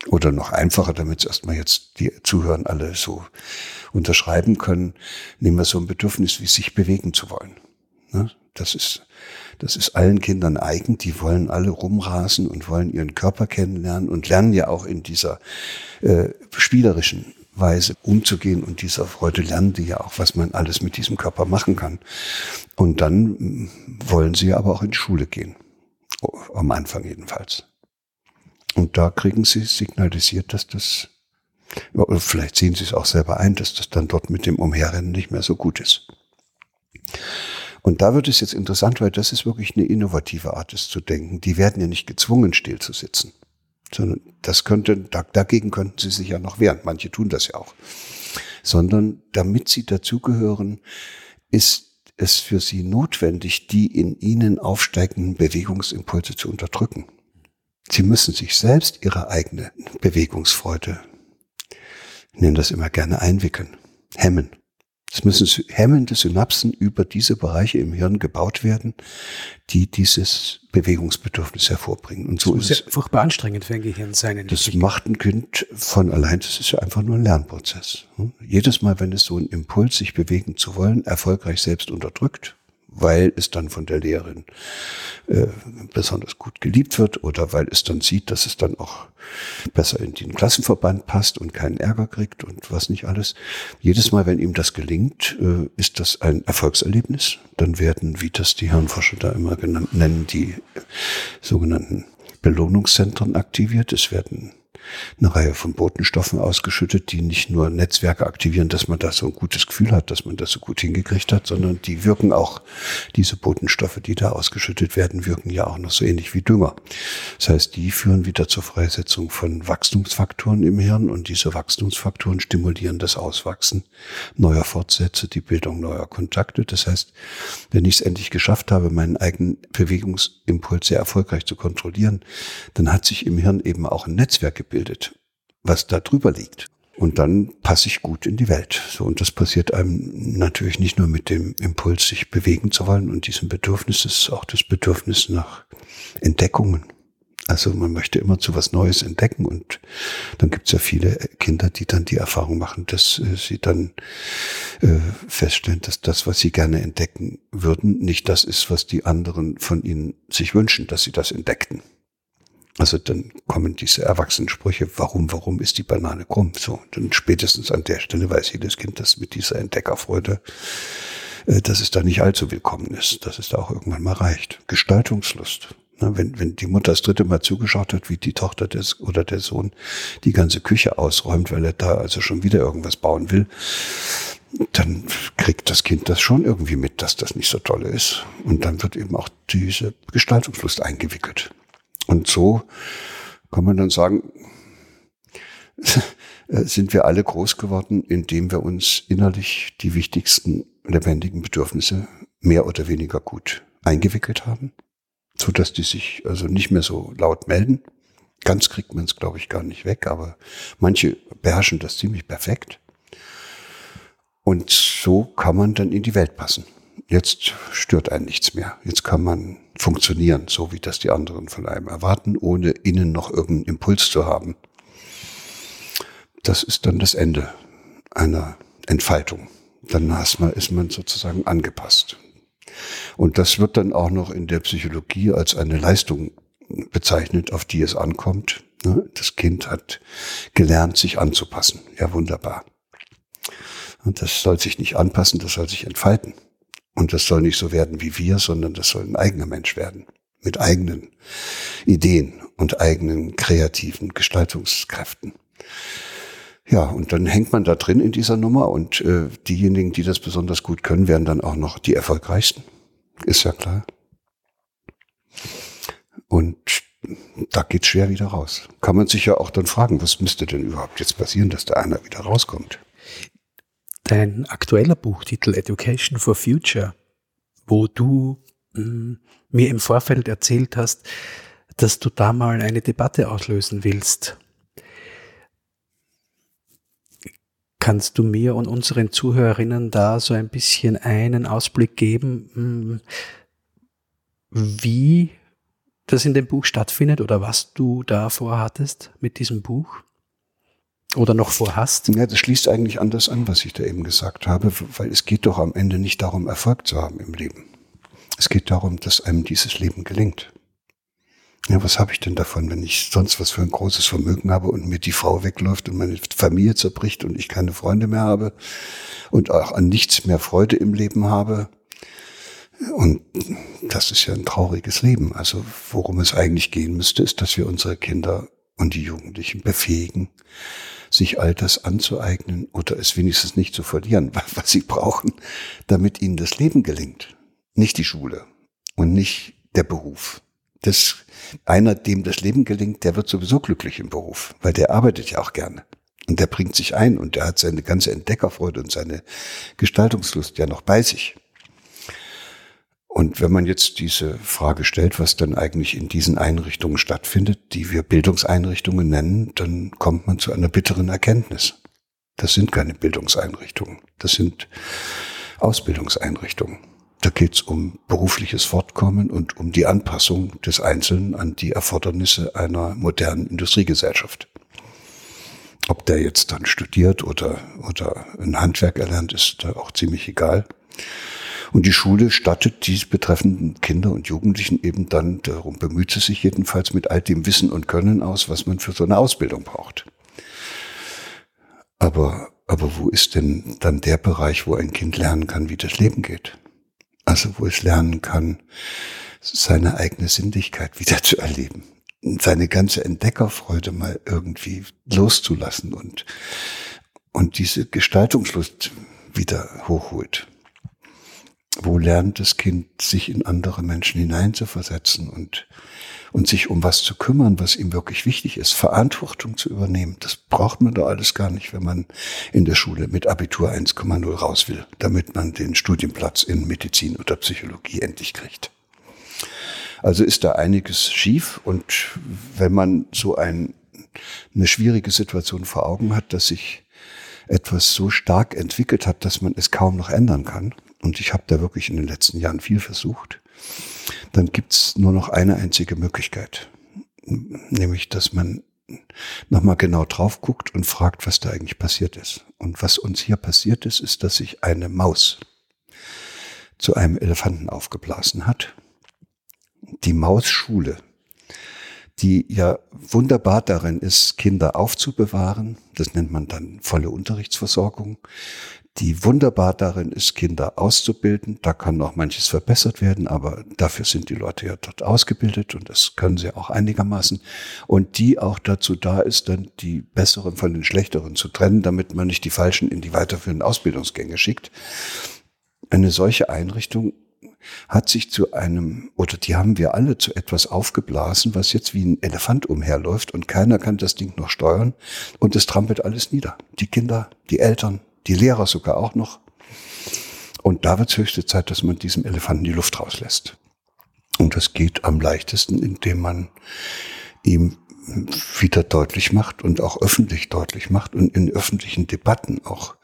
Oder noch einfacher, damit es erstmal jetzt die Zuhören alle so unterschreiben können, nehmen wir so ein Bedürfnis, wie sich bewegen zu wollen. Ne? Das ist, das ist allen Kindern eigen. Die wollen alle rumrasen und wollen ihren Körper kennenlernen und lernen ja auch in dieser äh, spielerischen Weise umzugehen und dieser Freude lernen die ja auch, was man alles mit diesem Körper machen kann. Und dann mm, wollen sie aber auch in die Schule gehen. Am Anfang jedenfalls. Und da kriegen sie signalisiert, dass das oder vielleicht sehen Sie es auch selber ein, dass das dann dort mit dem Umherrennen nicht mehr so gut ist. Und da wird es jetzt interessant, weil das ist wirklich eine innovative Art, es zu denken. Die werden ja nicht gezwungen, still zu sitzen, sondern das könnte, dagegen könnten sie sich ja noch wehren. Manche tun das ja auch. Sondern damit sie dazugehören, ist es für sie notwendig, die in ihnen aufsteigenden Bewegungsimpulse zu unterdrücken. Sie müssen sich selbst ihre eigene Bewegungsfreude ich nenne das immer gerne einwickeln, hemmen. Es müssen hemmende Synapsen über diese Bereiche im Hirn gebaut werden, die dieses Bewegungsbedürfnis hervorbringen. Und so das ist ja furchtbar anstrengend für ein Gehirn sein. Das macht ein Kind von allein, das ist ja einfach nur ein Lernprozess. Hm? Jedes Mal, wenn es so einen Impuls, sich bewegen zu wollen, erfolgreich selbst unterdrückt, weil es dann von der Lehrerin äh, besonders gut geliebt wird oder weil es dann sieht, dass es dann auch besser in den Klassenverband passt und keinen Ärger kriegt und was nicht alles. Jedes Mal, wenn ihm das gelingt, äh, ist das ein Erfolgserlebnis. Dann werden, wie das die Hirnforscher da immer genannt, nennen, die sogenannten Belohnungszentren aktiviert. Es werden eine Reihe von Botenstoffen ausgeschüttet, die nicht nur Netzwerke aktivieren, dass man da so ein gutes Gefühl hat, dass man das so gut hingekriegt hat, sondern die wirken auch, diese Botenstoffe, die da ausgeschüttet werden, wirken ja auch noch so ähnlich wie Dünger. Das heißt, die führen wieder zur Freisetzung von Wachstumsfaktoren im Hirn und diese Wachstumsfaktoren stimulieren das Auswachsen neuer Fortsätze, die Bildung neuer Kontakte. Das heißt, wenn ich es endlich geschafft habe, meinen eigenen Bewegungsimpuls sehr erfolgreich zu kontrollieren, dann hat sich im Hirn eben auch ein Netzwerk gebildet, was da drüber liegt. Und dann passe ich gut in die Welt. So, und das passiert einem natürlich nicht nur mit dem Impuls, sich bewegen zu wollen und diesem Bedürfnis, es ist auch das Bedürfnis nach Entdeckungen. Also man möchte immer zu was Neues entdecken und dann gibt es ja viele Kinder, die dann die Erfahrung machen, dass äh, sie dann äh, feststellen, dass das, was sie gerne entdecken würden, nicht das ist, was die anderen von ihnen sich wünschen, dass sie das entdeckten. Also dann kommen diese Erwachsenensprüche, warum, warum ist die Banane krumm? So, dann spätestens an der Stelle weiß jedes Kind, dass mit dieser Entdeckerfreude, äh, dass es da nicht allzu willkommen ist, dass es da auch irgendwann mal reicht. Gestaltungslust. Wenn, wenn die Mutter das dritte Mal zugeschaut hat, wie die Tochter des oder der Sohn die ganze Küche ausräumt, weil er da also schon wieder irgendwas bauen will, dann kriegt das Kind das schon irgendwie mit, dass das nicht so toll ist. Und dann wird eben auch diese Gestaltungslust eingewickelt. Und so kann man dann sagen, sind wir alle groß geworden, indem wir uns innerlich die wichtigsten lebendigen Bedürfnisse mehr oder weniger gut eingewickelt haben, so dass die sich also nicht mehr so laut melden. Ganz kriegt man es, glaube ich, gar nicht weg, aber manche beherrschen das ziemlich perfekt. Und so kann man dann in die Welt passen. Jetzt stört einen nichts mehr. Jetzt kann man funktionieren, so wie das die anderen von einem erwarten, ohne innen noch irgendeinen Impuls zu haben. Das ist dann das Ende einer Entfaltung. Dann ist man sozusagen angepasst. Und das wird dann auch noch in der Psychologie als eine Leistung bezeichnet, auf die es ankommt. Ne? Das Kind hat gelernt, sich anzupassen. Ja, wunderbar. Und das soll sich nicht anpassen, das soll sich entfalten. Und das soll nicht so werden wie wir, sondern das soll ein eigener Mensch werden. Mit eigenen Ideen und eigenen kreativen Gestaltungskräften. Ja, und dann hängt man da drin in dieser Nummer und äh, diejenigen, die das besonders gut können, werden dann auch noch die erfolgreichsten. Ist ja klar. Und da geht's schwer wieder raus. Kann man sich ja auch dann fragen, was müsste denn überhaupt jetzt passieren, dass da einer wieder rauskommt? Dein aktueller Buchtitel Education for Future, wo du mh, hm, mir im Vorfeld erzählt hast, dass du da mal eine Debatte auslösen willst. Kannst du mir und unseren Zuhörerinnen da so ein bisschen einen Ausblick geben, hm, wie das in dem Buch stattfindet oder was du da vorhattest mit diesem Buch? Oder noch vorhast? Ja, das schließt eigentlich an das an, was ich da eben gesagt habe, weil es geht doch am Ende nicht darum, Erfolg zu haben im Leben. Es geht darum, dass einem dieses Leben gelingt. Ja, was habe ich denn davon, wenn ich sonst was für ein großes Vermögen habe und mir die Frau wegläuft und meine Familie zerbricht und ich keine Freunde mehr habe und auch an nichts mehr Freude im Leben habe? Und das ist ja ein trauriges Leben. Also worum es eigentlich gehen müsste, ist, dass wir unsere Kinder und die Jugendlichen befähigen, sich all das anzueignen oder es wenigstens nicht zu verlieren, was sie brauchen, damit ihnen das Leben gelingt. Nicht die Schule und nicht der Beruf. Das, einer, dem das Leben gelingt, der wird sowieso glücklich im Beruf, weil der arbeitet ja auch gerne. Und der bringt sich ein und der hat seine ganze Entdeckerfreude und seine Gestaltungslust ja noch bei sich. Und wenn man jetzt diese Frage stellt, was dann eigentlich in diesen Einrichtungen stattfindet, die wir Bildungseinrichtungen nennen, dann kommt man zu einer bitteren Erkenntnis. Das sind keine Bildungseinrichtungen. Das sind Ausbildungseinrichtungen. Da geht es um berufliches Fortkommen und um die Anpassung des Einzelnen an die Erfordernisse einer modernen Industriegesellschaft. Ob der jetzt dann studiert oder, oder ein Handwerk erlernt, ist da auch ziemlich egal. Und die Schule stattet dies betreffenden Kinder und Jugendlichen eben dann, darum bemüht sie sich jedenfalls mit all dem Wissen und Können aus, was man für so eine Ausbildung braucht. Aber, aber wo ist denn dann der Bereich, wo ein Kind lernen kann, wie das Leben geht? Also wo es lernen kann, seine eigene Sinnlichkeit wieder zu erleben, seine ganze Entdeckerfreude mal irgendwie loszulassen und, und diese Gestaltungslust wieder hochholt. Wo lernt das Kind, sich in andere Menschen hineinzuversetzen und und sich um was zu kümmern, was ihm wirklich wichtig ist, Verantwortung zu übernehmen. Das braucht man doch alles gar nicht, wenn man in der Schule mit Abitur 1,0 raus will, damit man den Studienplatz in Medizin oder Psychologie endlich kriegt. Also ist da einiges schief und wenn man so ein, eine schwierige Situation vor Augen hat, dass sich etwas so stark entwickelt hat, dass man es kaum noch ändern kann, und ich habe da wirklich in den letzten Jahren viel versucht, dann gibt's nur noch eine einzige Möglichkeit, nämlich dass man nochmal genau drauf guckt und fragt, was da eigentlich passiert ist. Und was uns hier passiert ist, ist, dass sich eine Maus zu einem Elefanten aufgeblasen hat. Die Mausschule, die ja wunderbar darin ist, Kinder aufzubewahren, das nennt man dann volle Unterrichtsversorgung, die wunderbar darin ist, Kinder auszubilden. Da kann noch manches verbessert werden, aber dafür sind die Leute ja dort ausgebildet und das können sie auch einigermaßen. Und die auch dazu da ist, dann die Besseren von den Schlechteren zu trennen, damit man nicht die Falschen in die weiterführenden Ausbildungsgänge schickt. Eine solche Einrichtung hat sich zu einem, oder die haben wir alle zu etwas aufgeblasen, was jetzt wie ein Elefant umherläuft und keiner kann das Ding noch steuern und es trampelt alles nieder. Die Kinder, die Eltern, die Lehrer sogar auch noch. Und da wird es höchste Zeit, dass man diesem Elefanten die Luft rauslässt. Und das geht am leichtesten, indem man ihm wieder deutlich macht und auch öffentlich deutlich macht und in öffentlichen Debatten auch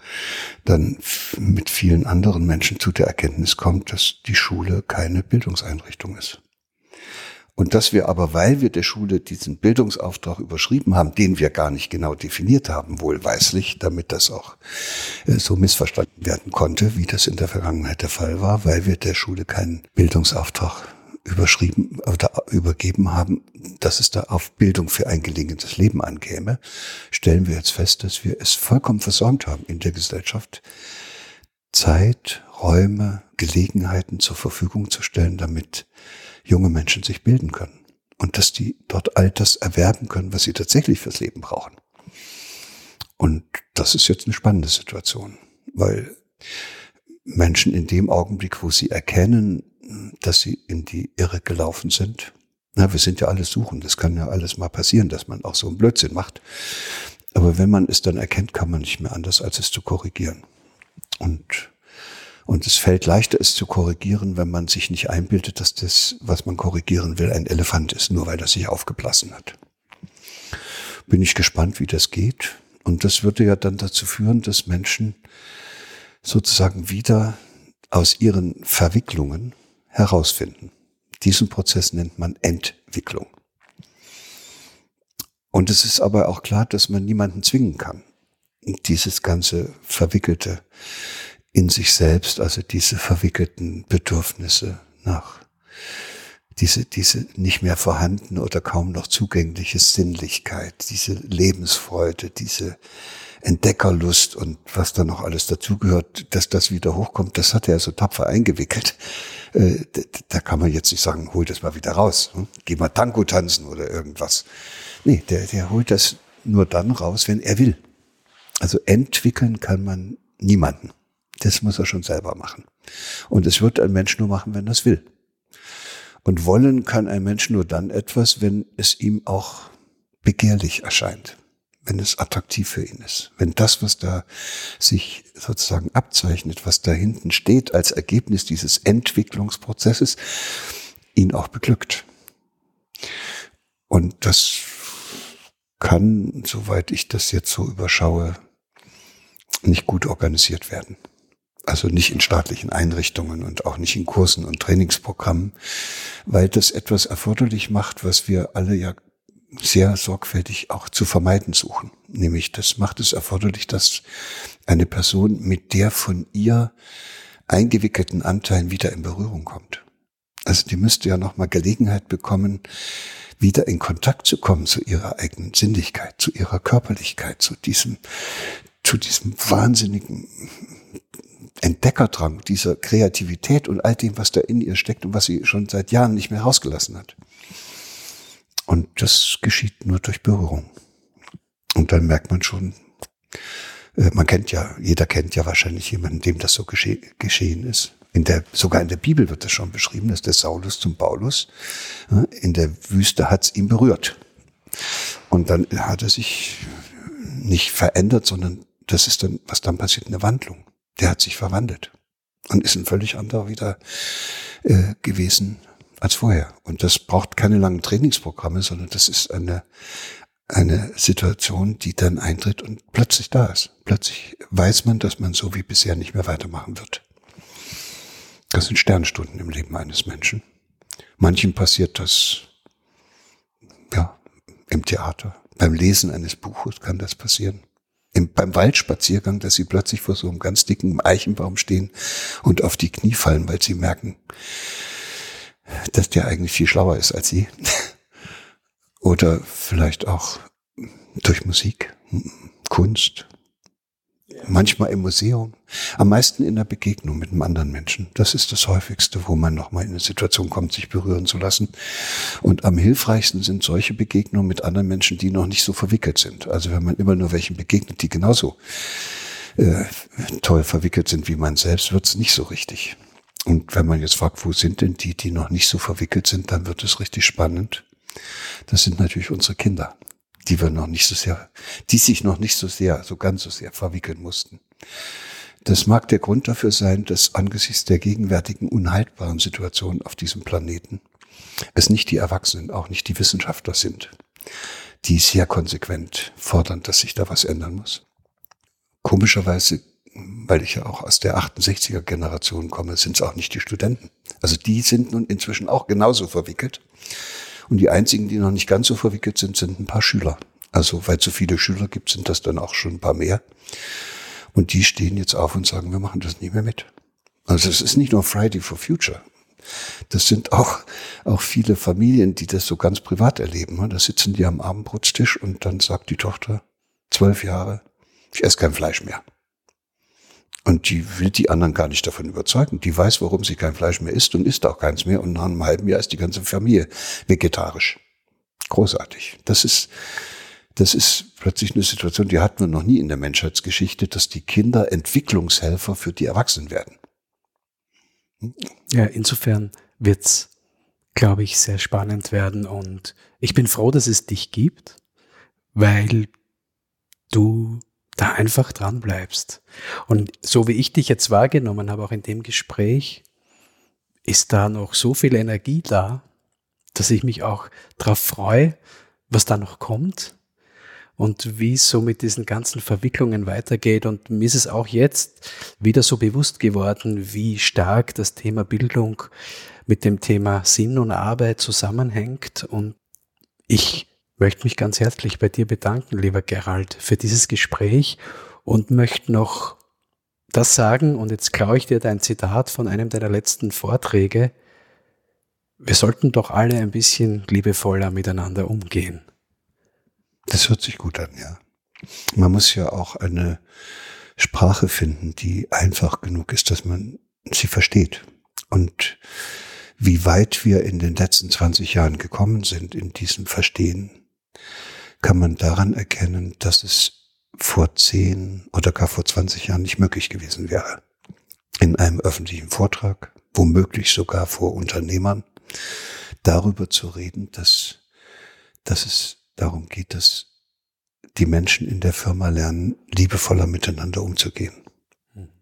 dann mit vielen anderen Menschen zu der Erkenntnis kommt, dass die Schule keine Bildungseinrichtung ist. Und dass wir aber, weil wir der Schule diesen Bildungsauftrag überschrieben haben, den wir gar nicht genau definiert haben, wohlweislich, damit das auch äh, so missverstanden werden konnte, wie das in der Vergangenheit der Fall war, weil wir der Schule keinen Bildungsauftrag überschrieben oder übergeben haben, dass es da auf Bildung für ein gelingendes Leben ankäme, stellen wir jetzt fest, dass wir es vollkommen versäumt haben in der Gesellschaft, Zeit, Räume, Gelegenheiten zur Verfügung zu stellen, damit junge Menschen sich bilden können und dass die dort all das erwerben können, was sie tatsächlich fürs Leben brauchen. Und das ist jetzt eine spannende Situation, weil Menschen in dem Augenblick, wo sie erkennen, dass sie in die Irre gelaufen sind, na, wir sind ja alle suchen, das kann ja alles mal passieren, dass man auch so einen Blödsinn macht. Aber wenn man es dann erkennt, kann man nicht mehr anders, als es zu korrigieren. Und und es fällt leichter, es zu korrigieren, wenn man sich nicht einbildet, dass das, was man korrigieren will, ein Elefant ist, nur weil er sich aufgeblasen hat. Bin ich gespannt, wie das geht. Und das würde ja dann dazu führen, dass Menschen sozusagen wieder aus ihren Verwicklungen herausfinden. Diesen Prozess nennt man Entwicklung. Und es ist aber auch klar, dass man niemanden zwingen kann, dieses ganze verwickelte in sich selbst, also diese verwickelten Bedürfnisse nach diese, diese nicht mehr vorhandene oder kaum noch zugängliche Sinnlichkeit, diese Lebensfreude, diese Entdeckerlust und was da noch alles dazugehört, dass das wieder hochkommt, das hat er so tapfer eingewickelt. Äh, da kann man jetzt nicht sagen, hol das mal wieder raus, hm? geh mal Tango tanzen oder irgendwas. Nee, der, der holt das nur dann raus, wenn er will. Also entwickeln kann man niemanden. Das muss er schon selber machen. Und es wird ein Mensch nur machen, wenn er es will. Und wollen kann ein Mensch nur dann etwas, wenn es ihm auch begehrlich erscheint, wenn es attraktiv für ihn ist, wenn das, was da sich sozusagen abzeichnet, was da hinten steht als Ergebnis dieses Entwicklungsprozesses, ihn auch beglückt. Und das kann, soweit ich das jetzt so überschaue, nicht gut organisiert werden. Also nicht in staatlichen Einrichtungen und auch nicht in Kursen und Trainingsprogrammen, weil das etwas erforderlich macht, was wir alle ja sehr sorgfältig auch zu vermeiden suchen. Nämlich das macht es erforderlich, dass eine Person mit der von ihr eingewickelten Anteilen wieder in Berührung kommt. Also die müsste ja nochmal Gelegenheit bekommen, wieder in Kontakt zu kommen zu ihrer eigenen Sinnlichkeit, zu ihrer Körperlichkeit, zu diesem, zu diesem wahnsinnigen Entdeckerdrang, dieser Kreativität und all dem, was da in ihr steckt und was sie schon seit Jahren nicht mehr rausgelassen hat. Und das geschieht nur durch Berührung. Und dann merkt man schon, äh, man kennt ja, jeder kennt ja wahrscheinlich jemanden, dem das so gesche geschehen ist. In der, sogar in der Bibel wird das schon beschrieben, dass der Saulus zum Paulus in der Wüste hat's ihn berührt. Und dann hat er sich nicht verändert, sondern das ist dann, was dann passiert, eine Wandlung. Der hat sich verwandelt und ist ein völlig anderer wieder äh, gewesen als vorher. Und das braucht keine langen Trainingsprogramme, sondern das ist eine, eine Situation, die dann eintritt und plötzlich da ist. Plötzlich weiß man, dass man so wie bisher nicht mehr weitermachen wird. Das sind Sternstunden im Leben eines Menschen. Manchen passiert das, ja, im Theater. Beim Lesen eines Buches kann das passieren. Im, beim Waldspaziergang, dass sie plötzlich vor so einem ganz dicken Eichenbaum stehen und auf die Knie fallen, weil sie merken, dass der eigentlich viel schlauer ist als sie. Oder vielleicht auch durch Musik, Kunst, manchmal im Museum, am meisten in der Begegnung mit einem anderen Menschen. Das ist das häufigste, wo man nochmal in eine Situation kommt, sich berühren zu lassen. Und am hilfreichsten sind solche Begegnungen mit anderen Menschen, die noch nicht so verwickelt sind. Also wenn man immer nur welchen begegnet, die genauso äh, toll verwickelt sind wie man selbst, wird's nicht so richtig. Und wenn man jetzt fragt, wo sind denn die, die noch nicht so verwickelt sind, dann wird es richtig spannend. Das sind natürlich unsere Kinder die wir noch nicht so sehr, die sich noch nicht so sehr, so ganz so sehr verwickeln mussten. Das mag der Grund dafür sein, dass angesichts der gegenwärtigen unhaltbaren Situation auf diesem Planeten es nicht die Erwachsenen, auch nicht die Wissenschaftler sind, die sehr konsequent fordern, dass sich da was ändern muss. Komischerweise, weil ich ja auch aus der 68er Generation komme, sind es auch nicht die Studenten. Also die sind nun inzwischen auch genauso verwickelt und die einzigen, die noch nicht ganz so verwickelt sind, sind ein paar Schüler. Also weil es so viele Schüler gibt, sind das dann auch schon ein paar mehr. Und die stehen jetzt auf und sagen, wir machen das nicht mehr mit. Also es ist nicht nur Friday for Future. Das sind auch, auch viele Familien, die das so ganz privat erleben. Da sitzen die am Abendbrotstisch und dann sagt die Tochter, zwölf Jahre, ich esse kein Fleisch mehr. Und die will die anderen gar nicht davon überzeugen. Die weiß, warum sie kein Fleisch mehr isst und isst auch keins mehr. Und nach einem halben Jahr ist die ganze Familie vegetarisch. Großartig. Das ist, das ist plötzlich eine Situation, die hatten wir noch nie in der Menschheitsgeschichte, dass die Kinder Entwicklungshelfer für die Erwachsenen werden. Ja, insofern wird's, glaube ich, sehr spannend werden. Und ich bin froh, dass es dich gibt, weil du da einfach dran bleibst. Und so wie ich dich jetzt wahrgenommen habe, auch in dem Gespräch, ist da noch so viel Energie da, dass ich mich auch darauf freue, was da noch kommt und wie es so mit diesen ganzen Verwicklungen weitergeht. Und mir ist es auch jetzt wieder so bewusst geworden, wie stark das Thema Bildung mit dem Thema Sinn und Arbeit zusammenhängt. Und ich möchte mich ganz herzlich bei dir bedanken, lieber Gerald, für dieses Gespräch und möchte noch das sagen, und jetzt klaue ich dir dein Zitat von einem deiner letzten Vorträge. Wir sollten doch alle ein bisschen liebevoller miteinander umgehen. Das hört sich gut an, ja. Man muss ja auch eine Sprache finden, die einfach genug ist, dass man sie versteht. Und wie weit wir in den letzten 20 Jahren gekommen sind in diesem Verstehen, kann man daran erkennen, dass es vor 10 oder gar vor 20 Jahren nicht möglich gewesen wäre. In einem öffentlichen Vortrag, womöglich sogar vor Unternehmern, darüber zu reden, dass, dass es darum geht, dass die Menschen in der Firma lernen, liebevoller miteinander umzugehen.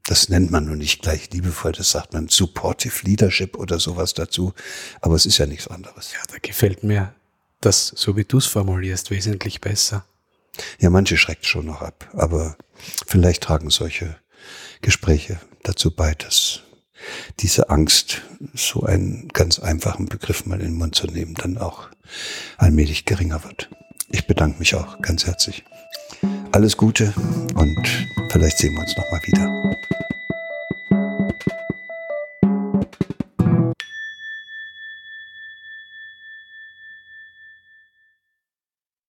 Das nennt man nur nicht gleich liebevoll, das sagt man Supportive Leadership oder sowas dazu, aber es ist ja nichts anderes. Ja, da gefällt mir das, so wie du es formulierst, wesentlich besser. Ja, manche schreckt schon noch ab, aber Vielleicht tragen solche Gespräche dazu bei, dass diese Angst, so einen ganz einfachen Begriff mal in den Mund zu nehmen, dann auch allmählich geringer wird. Ich bedanke mich auch ganz herzlich. Alles Gute und vielleicht sehen wir uns nochmal wieder.